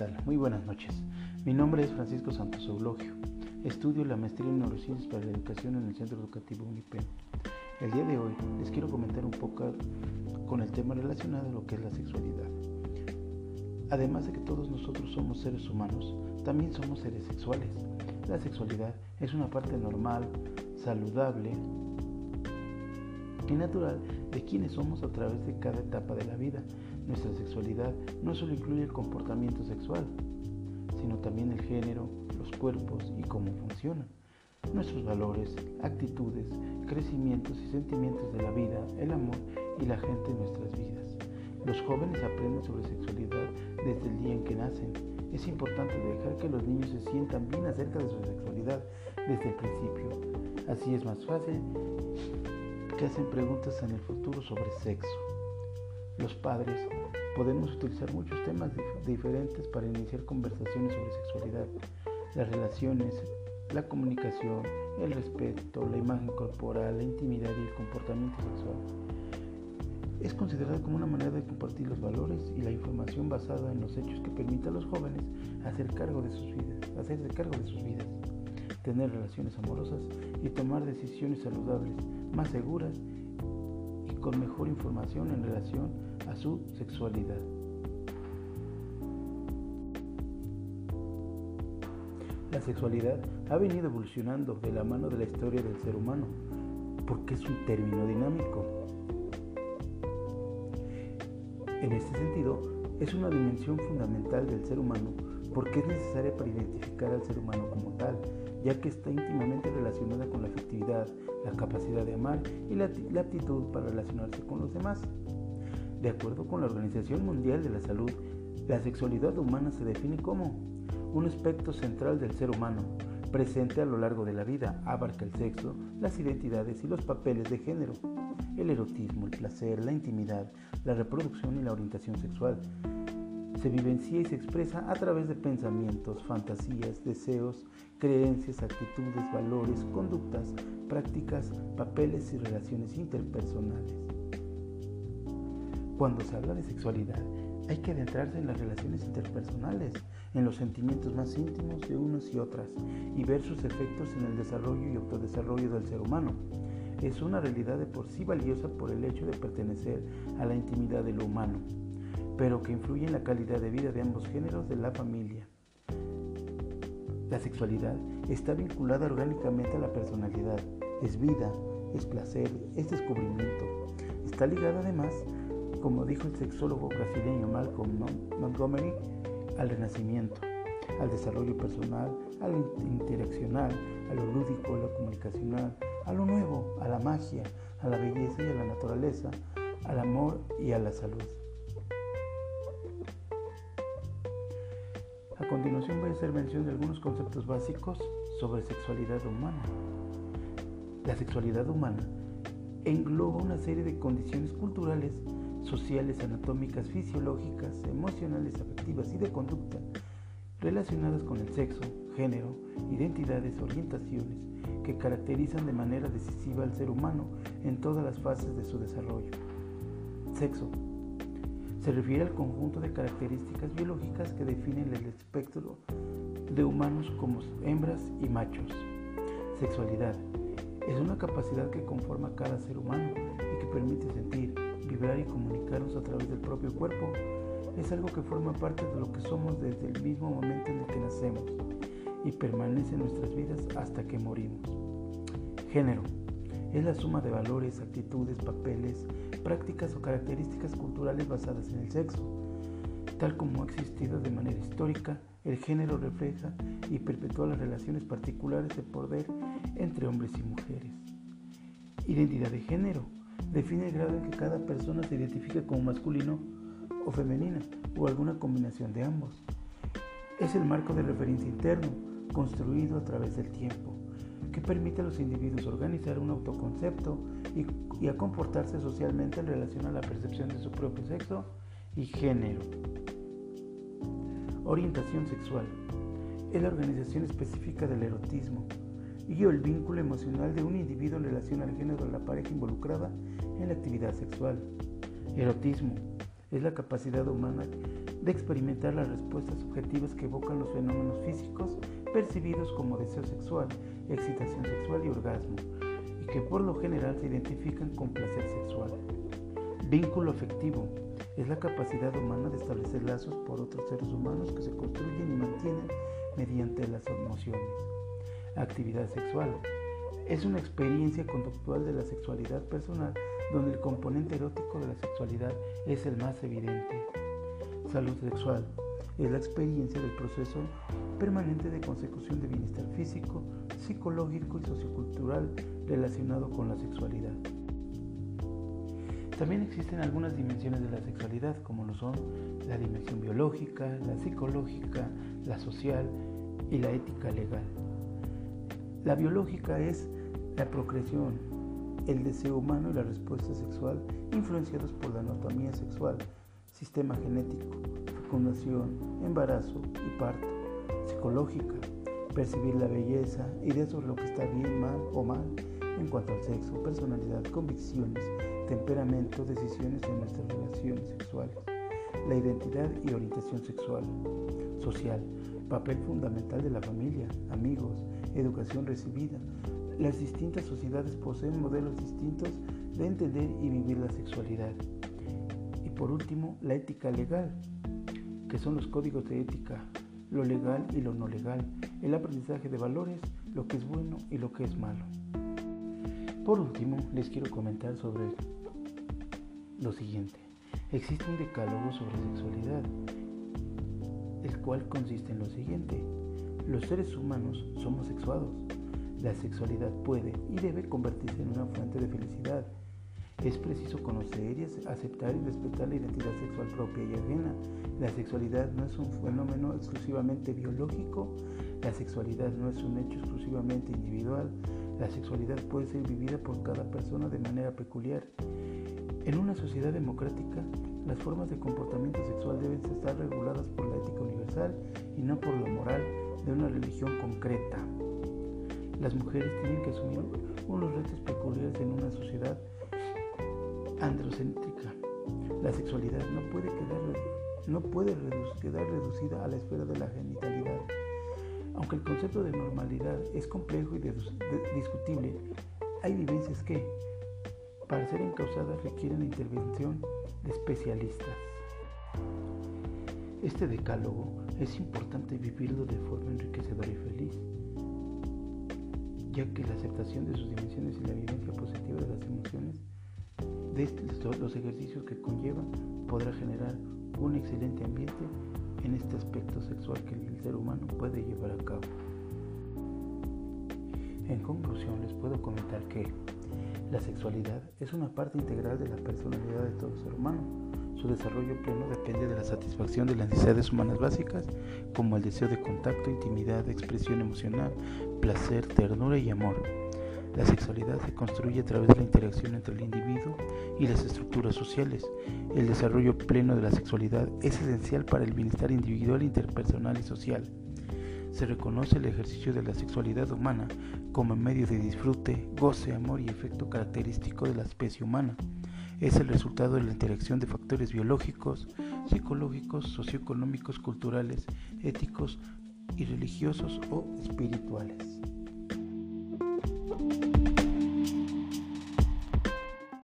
tal? Muy buenas noches. Mi nombre es Francisco Santos Eulogio. Estudio la maestría en neurociencias para la educación en el Centro Educativo UNIPEN. El día de hoy les quiero comentar un poco con el tema relacionado a lo que es la sexualidad. Además de que todos nosotros somos seres humanos, también somos seres sexuales. La sexualidad es una parte normal, saludable y natural de quienes somos a través de cada etapa de la vida. Nuestra sexualidad no solo incluye el comportamiento sexual, sino también el género, los cuerpos y cómo funcionan. Nuestros valores, actitudes, crecimientos y sentimientos de la vida, el amor y la gente en nuestras vidas. Los jóvenes aprenden sobre sexualidad desde el día en que nacen. Es importante dejar que los niños se sientan bien acerca de su sexualidad desde el principio. Así es más fácil que hacen preguntas en el futuro sobre sexo. Los padres podemos utilizar muchos temas diferentes para iniciar conversaciones sobre sexualidad, las relaciones, la comunicación, el respeto, la imagen corporal, la intimidad y el comportamiento sexual. Es considerada como una manera de compartir los valores y la información basada en los hechos que permita a los jóvenes hacer cargo de sus vidas, hacerse cargo de sus vidas, tener relaciones amorosas y tomar decisiones saludables, más seguras y con mejor información en relación a su sexualidad. La sexualidad ha venido evolucionando de la mano de la historia del ser humano, porque es un término dinámico. En este sentido, es una dimensión fundamental del ser humano porque es necesaria para identificar al ser humano como tal, ya que está íntimamente relacionada con la afectividad, la capacidad de amar y la, la aptitud para relacionarse con los demás. De acuerdo con la Organización Mundial de la Salud, la sexualidad humana se define como un aspecto central del ser humano, presente a lo largo de la vida, abarca el sexo, las identidades y los papeles de género, el erotismo, el placer, la intimidad, la reproducción y la orientación sexual. Se vivencia y se expresa a través de pensamientos, fantasías, deseos, creencias, actitudes, valores, conductas, prácticas, papeles y relaciones interpersonales. Cuando se habla de sexualidad, hay que adentrarse en las relaciones interpersonales, en los sentimientos más íntimos de unos y otras, y ver sus efectos en el desarrollo y autodesarrollo del ser humano. Es una realidad de por sí valiosa por el hecho de pertenecer a la intimidad de lo humano, pero que influye en la calidad de vida de ambos géneros de la familia. La sexualidad está vinculada orgánicamente a la personalidad, es vida, es placer, es descubrimiento. Está ligada además como dijo el sexólogo brasileño Malcolm Montgomery, al renacimiento, al desarrollo personal, al interaccional, a lo lúdico, a lo comunicacional, a lo nuevo, a la magia, a la belleza y a la naturaleza, al amor y a la salud. A continuación voy a hacer mención de algunos conceptos básicos sobre sexualidad humana. La sexualidad humana engloba una serie de condiciones culturales sociales, anatómicas, fisiológicas, emocionales, afectivas y de conducta relacionadas con el sexo, género, identidades, orientaciones que caracterizan de manera decisiva al ser humano en todas las fases de su desarrollo. Sexo. Se refiere al conjunto de características biológicas que definen el espectro de humanos como hembras y machos. Sexualidad. Es una capacidad que conforma cada ser humano y que permite sentir, vibrar y comunicarnos a través del propio cuerpo es algo que forma parte de lo que somos desde el mismo momento en el que nacemos y permanece en nuestras vidas hasta que morimos. Género es la suma de valores, actitudes, papeles, prácticas o características culturales basadas en el sexo. Tal como ha existido de manera histórica, el género refleja y perpetúa las relaciones particulares de poder entre hombres y mujeres. Identidad de género define el grado en que cada persona se identifica como masculino o femenina o alguna combinación de ambos. Es el marco de referencia interno construido a través del tiempo que permite a los individuos organizar un autoconcepto y, a comportarse socialmente en relación a la percepción de su propio sexo y género. Orientación sexual es la organización específica del erotismo y el vínculo emocional de un individuo en relación al género de la pareja involucrada en la actividad sexual. Erotismo es la capacidad humana de experimentar las respuestas subjetivas que evocan los fenómenos físicos percibidos como deseo sexual, excitación sexual y orgasmo, y que por lo general se identifican con placer sexual. Vínculo afectivo es la capacidad humana de establecer lazos por otros seres humanos que se construyen y mantienen mediante las emociones. Actividad sexual es una experiencia conductual de la sexualidad personal donde el componente erótico de la sexualidad es el más evidente. Salud sexual es la experiencia del proceso permanente de consecución de bienestar físico, psicológico y sociocultural relacionado con la sexualidad. También existen algunas dimensiones de la sexualidad, como lo son la dimensión biológica, la psicológica, la social y la ética legal. La biológica es la procreación, el deseo humano y la respuesta sexual influenciados por la anatomía sexual, sistema genético, fecundación, embarazo y parto. Psicológica, percibir la belleza, ideas sobre lo que está bien, mal o mal en cuanto al sexo, personalidad, convicciones, temperamento, decisiones en nuestras relaciones sexuales, la identidad y orientación sexual, social, papel fundamental de la familia, amigos, educación recibida. Las distintas sociedades poseen modelos distintos de entender y vivir la sexualidad. Y por último, la ética legal, que son los códigos de ética, lo legal y lo no legal, el aprendizaje de valores, lo que es bueno y lo que es malo. Por último, les quiero comentar sobre lo siguiente. Existe un decálogo sobre sexualidad, el cual consiste en lo siguiente. Los seres humanos somos sexuados. La sexualidad puede y debe convertirse en una fuente de felicidad. Es preciso conocer y aceptar y respetar la identidad sexual propia y ajena. La sexualidad no es un fenómeno exclusivamente biológico. La sexualidad no es un hecho exclusivamente individual. La sexualidad puede ser vivida por cada persona de manera peculiar. En una sociedad democrática, las formas de comportamiento sexual deben estar reguladas por la ética universal y no por la moral de una religión concreta. Las mujeres tienen que asumir unos retos peculiares en una sociedad androcéntrica. La sexualidad no puede, quedar, no puede quedar reducida a la esfera de la genitalidad. Aunque el concepto de normalidad es complejo y discutible, hay vivencias que, para ser encausadas requieren la intervención de especialistas. Este decálogo es importante vivirlo de forma enriquecedora ya que la aceptación de sus dimensiones y la vivencia positiva de las emociones de este, los ejercicios que conllevan podrá generar un excelente ambiente en este aspecto sexual que el ser humano puede llevar a cabo. En conclusión, les puedo comentar que la sexualidad es una parte integral de la personalidad de todo ser humano. Su desarrollo pleno depende de la satisfacción de las necesidades humanas básicas, como el deseo de contacto, intimidad, expresión emocional, placer, ternura y amor. La sexualidad se construye a través de la interacción entre el individuo y las estructuras sociales. El desarrollo pleno de la sexualidad es esencial para el bienestar individual, interpersonal y social se reconoce el ejercicio de la sexualidad humana como medio de disfrute, goce, amor y efecto característico de la especie humana. Es el resultado de la interacción de factores biológicos, psicológicos, socioeconómicos, culturales, éticos y o espirituales.